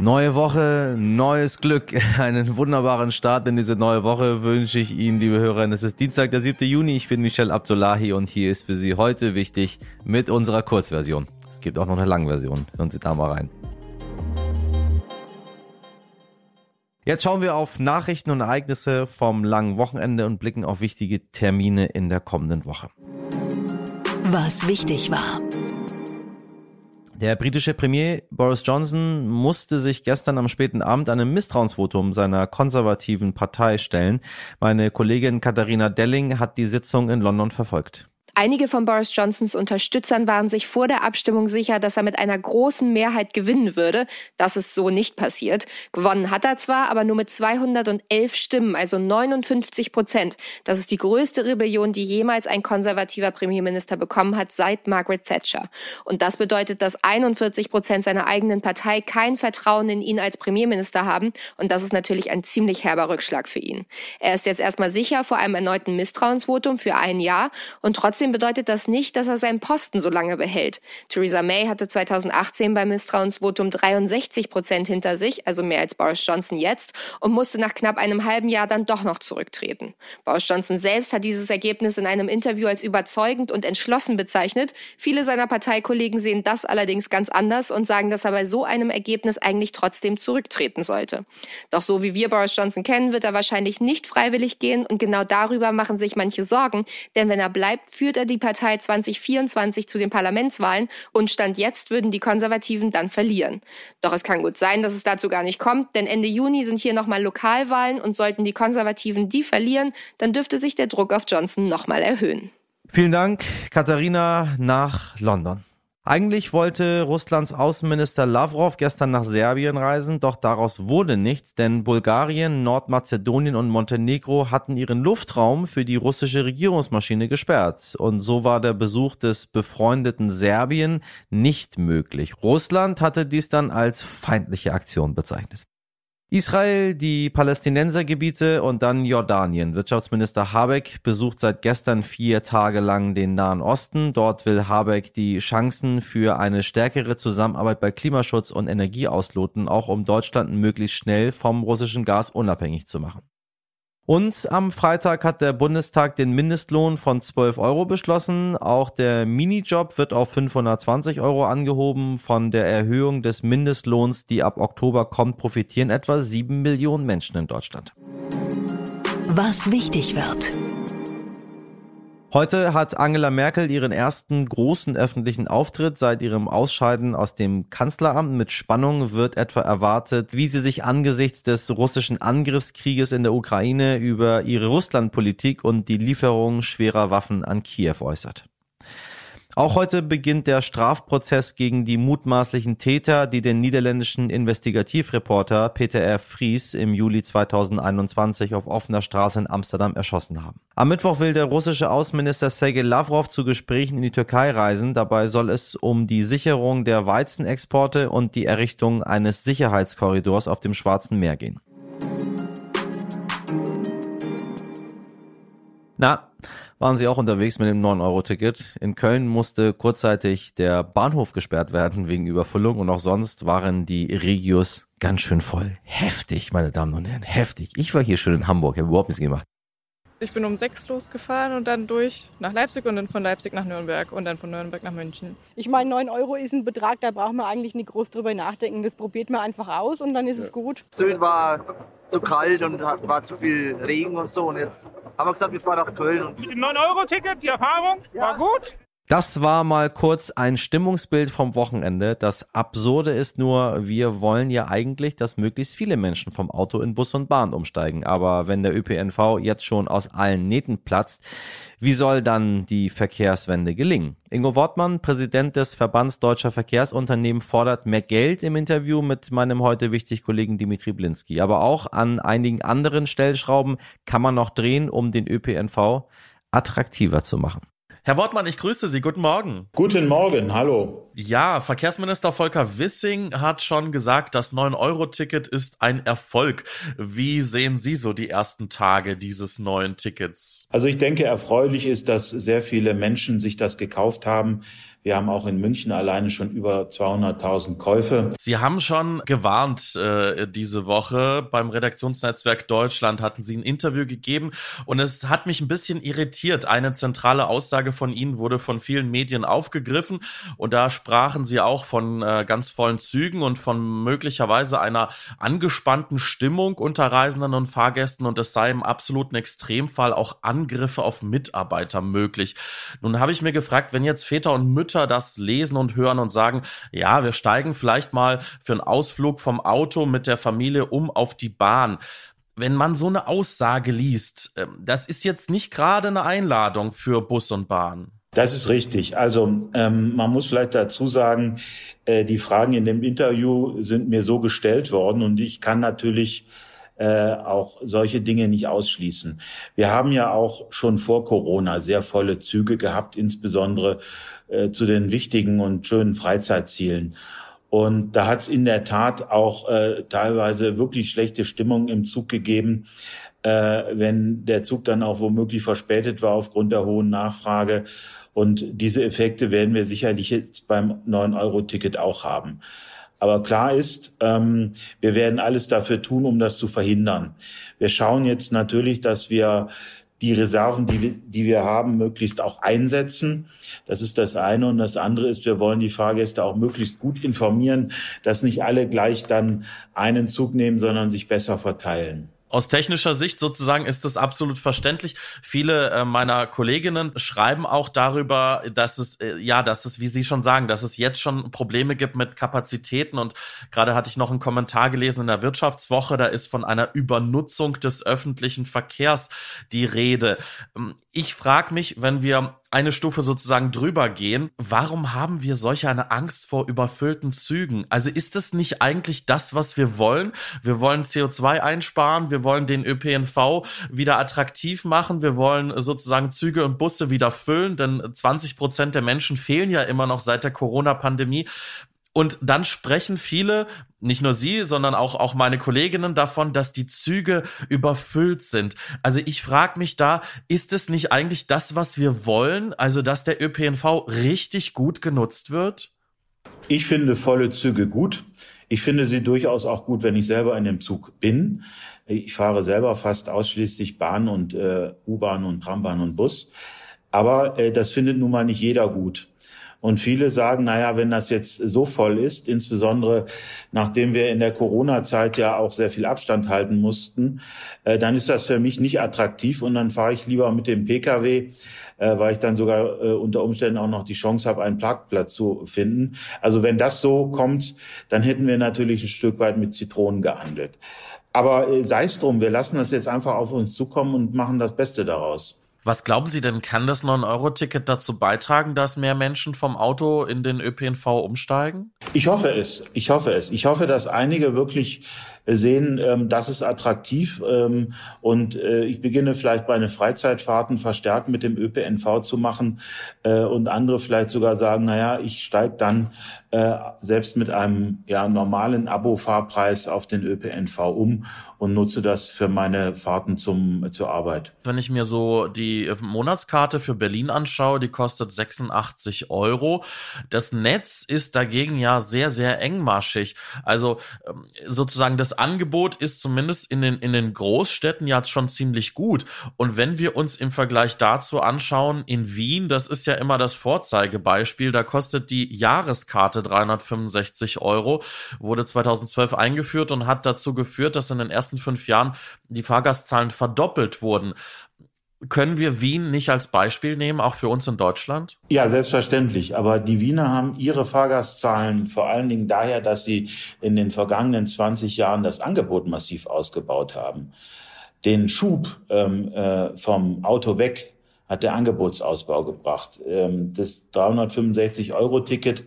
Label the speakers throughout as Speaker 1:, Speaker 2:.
Speaker 1: Neue Woche, neues Glück. Einen wunderbaren Start in diese neue Woche wünsche ich Ihnen, liebe Hörerinnen. Es ist Dienstag, der 7. Juni. Ich bin Michel Abdullahi und hier ist für Sie heute wichtig mit unserer Kurzversion. Es gibt auch noch eine Langversion. Hören Sie da mal rein. Jetzt schauen wir auf Nachrichten und Ereignisse vom langen Wochenende und blicken auf wichtige Termine in der kommenden Woche.
Speaker 2: Was wichtig war.
Speaker 1: Der britische Premier Boris Johnson musste sich gestern am späten Abend einem Misstrauensvotum seiner konservativen Partei stellen. Meine Kollegin Katharina Delling hat die Sitzung in London verfolgt.
Speaker 3: Einige von Boris Johnsons Unterstützern waren sich vor der Abstimmung sicher, dass er mit einer großen Mehrheit gewinnen würde. Das ist so nicht passiert. Gewonnen hat er zwar, aber nur mit 211 Stimmen, also 59 Prozent. Das ist die größte Rebellion, die jemals ein konservativer Premierminister bekommen hat seit Margaret Thatcher. Und das bedeutet, dass 41 Prozent seiner eigenen Partei kein Vertrauen in ihn als Premierminister haben. Und das ist natürlich ein ziemlich herber Rückschlag für ihn. Er ist jetzt erstmal sicher vor einem erneuten Misstrauensvotum für ein Jahr und trotzdem Trotzdem bedeutet das nicht, dass er seinen Posten so lange behält. Theresa May hatte 2018 beim Misstrauensvotum 63 Prozent hinter sich, also mehr als Boris Johnson jetzt, und musste nach knapp einem halben Jahr dann doch noch zurücktreten. Boris Johnson selbst hat dieses Ergebnis in einem Interview als überzeugend und entschlossen bezeichnet. Viele seiner Parteikollegen sehen das allerdings ganz anders und sagen, dass er bei so einem Ergebnis eigentlich trotzdem zurücktreten sollte. Doch so wie wir Boris Johnson kennen, wird er wahrscheinlich nicht freiwillig gehen und genau darüber machen sich manche Sorgen, denn wenn er bleibt, führt er die Partei 2024 zu den Parlamentswahlen und Stand jetzt würden die Konservativen dann verlieren. Doch es kann gut sein, dass es dazu gar nicht kommt, denn Ende Juni sind hier nochmal Lokalwahlen und sollten die Konservativen die verlieren, dann dürfte sich der Druck auf Johnson nochmal erhöhen.
Speaker 1: Vielen Dank, Katharina, nach London. Eigentlich wollte Russlands Außenminister Lavrov gestern nach Serbien reisen, doch daraus wurde nichts, denn Bulgarien, Nordmazedonien und Montenegro hatten ihren Luftraum für die russische Regierungsmaschine gesperrt. Und so war der Besuch des befreundeten Serbien nicht möglich. Russland hatte dies dann als feindliche Aktion bezeichnet. Israel, die Palästinensergebiete und dann Jordanien. Wirtschaftsminister Habeck besucht seit gestern vier Tage lang den Nahen Osten. Dort will Habeck die Chancen für eine stärkere Zusammenarbeit bei Klimaschutz und Energie ausloten, auch um Deutschland möglichst schnell vom russischen Gas unabhängig zu machen. Und am Freitag hat der Bundestag den Mindestlohn von 12 Euro beschlossen. Auch der Minijob wird auf 520 Euro angehoben. Von der Erhöhung des Mindestlohns, die ab Oktober kommt, profitieren etwa 7 Millionen Menschen in Deutschland.
Speaker 2: Was wichtig wird.
Speaker 1: Heute hat Angela Merkel ihren ersten großen öffentlichen Auftritt seit ihrem Ausscheiden aus dem Kanzleramt. Mit Spannung wird etwa erwartet, wie sie sich angesichts des russischen Angriffskrieges in der Ukraine über ihre Russlandpolitik und die Lieferung schwerer Waffen an Kiew äußert. Auch heute beginnt der Strafprozess gegen die mutmaßlichen Täter, die den niederländischen Investigativreporter Peter R. Vries im Juli 2021 auf offener Straße in Amsterdam erschossen haben. Am Mittwoch will der russische Außenminister Sergei Lavrov zu Gesprächen in die Türkei reisen. Dabei soll es um die Sicherung der Weizenexporte und die Errichtung eines Sicherheitskorridors auf dem Schwarzen Meer gehen. Na, waren sie auch unterwegs mit dem 9-Euro-Ticket. In Köln musste kurzzeitig der Bahnhof gesperrt werden wegen Überfüllung und auch sonst waren die Regios ganz schön voll. Heftig, meine Damen und Herren, heftig. Ich war hier schon in Hamburg, habe überhaupt nichts gemacht.
Speaker 4: Ich bin um sechs losgefahren und dann durch nach Leipzig und dann von Leipzig nach Nürnberg und dann von Nürnberg nach München.
Speaker 5: Ich meine, 9 Euro ist ein Betrag, da braucht man eigentlich nicht groß drüber nachdenken. Das probiert man einfach aus und dann ist ja. es gut.
Speaker 6: Sylt war zu kalt und war zu viel Regen und so. Und jetzt haben wir gesagt, wir fahren nach Köln.
Speaker 7: 9-Euro-Ticket, die Erfahrung ja. war gut.
Speaker 1: Das war mal kurz ein Stimmungsbild vom Wochenende. Das Absurde ist nur, wir wollen ja eigentlich, dass möglichst viele Menschen vom Auto in Bus und Bahn umsteigen. Aber wenn der ÖPNV jetzt schon aus allen Nähten platzt, wie soll dann die Verkehrswende gelingen? Ingo Wortmann, Präsident des Verbands Deutscher Verkehrsunternehmen, fordert mehr Geld im Interview mit meinem heute wichtig Kollegen Dimitri Blinski. Aber auch an einigen anderen Stellschrauben kann man noch drehen, um den ÖPNV attraktiver zu machen.
Speaker 8: Herr Wortmann, ich grüße Sie. Guten Morgen.
Speaker 9: Guten Morgen, hallo.
Speaker 8: Ja, Verkehrsminister Volker Wissing hat schon gesagt, das 9-Euro-Ticket ist ein Erfolg. Wie sehen Sie so die ersten Tage dieses neuen Tickets?
Speaker 9: Also ich denke, erfreulich ist, dass sehr viele Menschen sich das gekauft haben. Wir haben auch in München alleine schon über 200.000 Käufe.
Speaker 8: Sie haben schon gewarnt äh, diese Woche. Beim Redaktionsnetzwerk Deutschland hatten Sie ein Interview gegeben und es hat mich ein bisschen irritiert. Eine zentrale Aussage von Ihnen wurde von vielen Medien aufgegriffen und da sprachen Sie auch von äh, ganz vollen Zügen und von möglicherweise einer angespannten Stimmung unter Reisenden und Fahrgästen und es sei im absoluten Extremfall auch Angriffe auf Mitarbeiter möglich. Nun habe ich mir gefragt, wenn jetzt Väter und Mütter das lesen und hören und sagen, ja, wir steigen vielleicht mal für einen Ausflug vom Auto mit der Familie um auf die Bahn. Wenn man so eine Aussage liest, ähm, das ist jetzt nicht gerade eine Einladung für Bus und Bahn.
Speaker 9: Das ist richtig. Also ähm, man muss vielleicht dazu sagen, äh, die Fragen in dem Interview sind mir so gestellt worden und ich kann natürlich äh, auch solche Dinge nicht ausschließen. Wir haben ja auch schon vor Corona sehr volle Züge gehabt, insbesondere äh, zu den wichtigen und schönen Freizeitzielen. Und da hat es in der Tat auch äh, teilweise wirklich schlechte Stimmung im Zug gegeben, äh, wenn der Zug dann auch womöglich verspätet war aufgrund der hohen Nachfrage. Und diese Effekte werden wir sicherlich jetzt beim 9-Euro-Ticket auch haben. Aber klar ist, ähm, wir werden alles dafür tun, um das zu verhindern. Wir schauen jetzt natürlich, dass wir die Reserven, die die wir haben, möglichst auch einsetzen. Das ist das eine. Und das andere ist, wir wollen die Fahrgäste auch möglichst gut informieren, dass nicht alle gleich dann einen Zug nehmen, sondern sich besser verteilen.
Speaker 8: Aus technischer Sicht sozusagen ist das absolut verständlich. Viele äh, meiner Kolleginnen schreiben auch darüber, dass es, äh, ja, dass es, wie Sie schon sagen, dass es jetzt schon Probleme gibt mit Kapazitäten. Und gerade hatte ich noch einen Kommentar gelesen in der Wirtschaftswoche, da ist von einer Übernutzung des öffentlichen Verkehrs die Rede. Ähm, ich frage mich, wenn wir eine Stufe sozusagen drüber gehen. Warum haben wir solch eine Angst vor überfüllten Zügen? Also ist es nicht eigentlich das, was wir wollen? Wir wollen CO2 einsparen, wir wollen den ÖPNV wieder attraktiv machen, wir wollen sozusagen Züge und Busse wieder füllen, denn 20 Prozent der Menschen fehlen ja immer noch seit der Corona-Pandemie. Und dann sprechen viele, nicht nur Sie, sondern auch, auch meine Kolleginnen davon, dass die Züge überfüllt sind. Also ich frage mich da, ist es nicht eigentlich das, was wir wollen? Also, dass der ÖPNV richtig gut genutzt wird?
Speaker 9: Ich finde volle Züge gut. Ich finde sie durchaus auch gut, wenn ich selber in dem Zug bin. Ich fahre selber fast ausschließlich Bahn und äh, U-Bahn und Trambahn und Bus. Aber äh, das findet nun mal nicht jeder gut. Und viele sagen, naja, wenn das jetzt so voll ist, insbesondere nachdem wir in der Corona-Zeit ja auch sehr viel Abstand halten mussten, äh, dann ist das für mich nicht attraktiv und dann fahre ich lieber mit dem Pkw, äh, weil ich dann sogar äh, unter Umständen auch noch die Chance habe, einen Parkplatz zu finden. Also wenn das so kommt, dann hätten wir natürlich ein Stück weit mit Zitronen gehandelt. Aber äh, sei es drum, wir lassen das jetzt einfach auf uns zukommen und machen das Beste daraus.
Speaker 8: Was glauben Sie denn, kann das 9-Euro-Ticket dazu beitragen, dass mehr Menschen vom Auto in den ÖPNV umsteigen?
Speaker 9: Ich hoffe es. Ich hoffe es. Ich hoffe, dass einige wirklich sehen, ähm, das ist attraktiv. Ähm, und äh, ich beginne vielleicht bei den Freizeitfahrten verstärkt mit dem ÖPNV zu machen äh, und andere vielleicht sogar sagen, naja, ich steige dann äh, selbst mit einem ja, normalen Abo-Fahrpreis auf den ÖPNV um und nutze das für meine Fahrten zum, zur Arbeit.
Speaker 8: Wenn ich mir so die Monatskarte für Berlin anschaue, die kostet 86 Euro. Das Netz ist dagegen ja sehr, sehr engmaschig. Also ähm, sozusagen das Angebot ist zumindest in den, in den Großstädten ja schon ziemlich gut. Und wenn wir uns im Vergleich dazu anschauen, in Wien, das ist ja immer das Vorzeigebeispiel, da kostet die Jahreskarte 365 Euro, wurde 2012 eingeführt und hat dazu geführt, dass in den ersten fünf Jahren die Fahrgastzahlen verdoppelt wurden. Können wir Wien nicht als Beispiel nehmen, auch für uns in Deutschland?
Speaker 9: Ja, selbstverständlich. Aber die Wiener haben ihre Fahrgastzahlen vor allen Dingen daher, dass sie in den vergangenen 20 Jahren das Angebot massiv ausgebaut haben. Den Schub ähm, äh, vom Auto weg hat der Angebotsausbau gebracht. Ähm, das 365-Euro-Ticket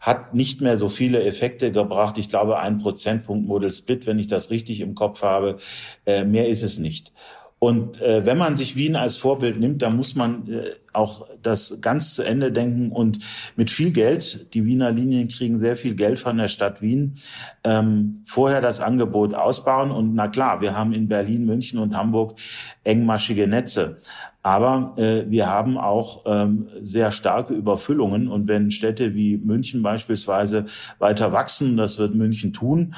Speaker 9: hat nicht mehr so viele Effekte gebracht. Ich glaube, ein Prozentpunkt Model Split, wenn ich das richtig im Kopf habe. Äh, mehr ist es nicht. Und äh, wenn man sich Wien als Vorbild nimmt, dann muss man äh, auch das ganz zu Ende denken und mit viel Geld, die Wiener Linien kriegen sehr viel Geld von der Stadt Wien, ähm, vorher das Angebot ausbauen. Und na klar, wir haben in Berlin, München und Hamburg engmaschige Netze. Aber äh, wir haben auch ähm, sehr starke Überfüllungen. Und wenn Städte wie München beispielsweise weiter wachsen, das wird München tun,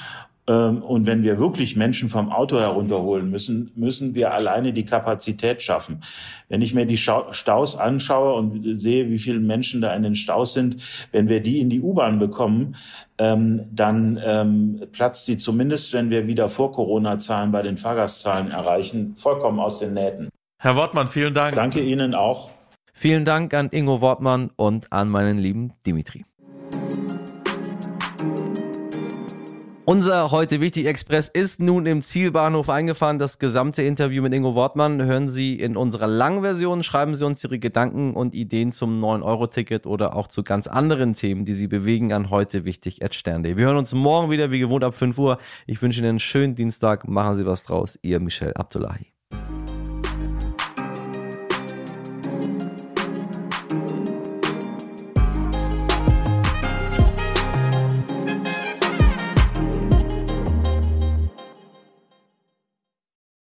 Speaker 9: und wenn wir wirklich Menschen vom Auto herunterholen müssen, müssen wir alleine die Kapazität schaffen. Wenn ich mir die Staus anschaue und sehe, wie viele Menschen da in den Staus sind, wenn wir die in die U-Bahn bekommen, ähm, dann ähm, platzt sie zumindest, wenn wir wieder vor Corona-Zahlen bei den Fahrgastzahlen erreichen, vollkommen aus den Nähten.
Speaker 8: Herr Wortmann, vielen Dank.
Speaker 9: Danke Ihnen auch.
Speaker 1: Vielen Dank an Ingo Wortmann und an meinen lieben Dimitri. Unser heute wichtig Express ist nun im Zielbahnhof eingefahren. Das gesamte Interview mit Ingo Wortmann hören Sie in unserer langen Version. Schreiben Sie uns Ihre Gedanken und Ideen zum 9-Euro-Ticket oder auch zu ganz anderen Themen, die Sie bewegen an heute wichtig Stern.de. Wir hören uns morgen wieder, wie gewohnt, ab 5 Uhr. Ich wünsche Ihnen einen schönen Dienstag. Machen Sie was draus. Ihr Michel Abdullahi.